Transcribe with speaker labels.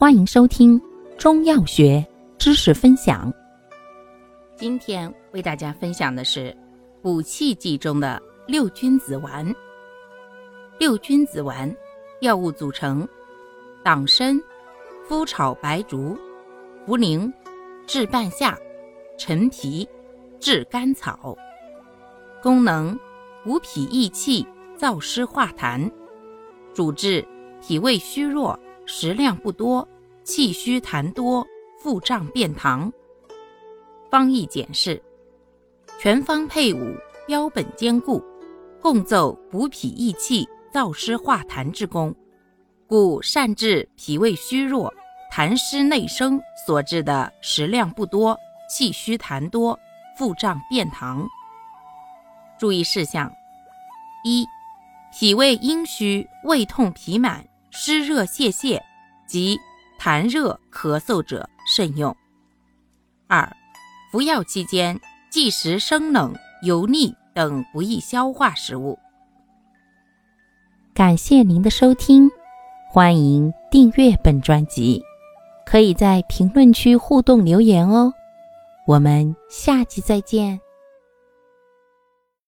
Speaker 1: 欢迎收听中药学知识分享。今天为大家分享的是补气剂中的六君子丸。六君子丸药物组成：党参、麸炒白术、茯苓、炙半夏、陈皮、炙甘草。功能：补脾益气、燥湿化痰。主治：脾胃虚弱。食量不多，气虚痰多，腹胀便溏。方义简释：全方配伍，标本兼顾，共奏补脾益气、燥湿化痰之功，故善治脾胃虚弱、痰湿内生所致的食量不多、气虚痰多、腹胀便溏。注意事项：一、脾胃阴虚、胃痛、脾满。湿热泄泻及痰热咳嗽者慎用。二、服药期间忌食生冷、油腻等不易消化食物。感谢您的收听，欢迎订阅本专辑，可以在评论区互动留言哦。我们下期再见。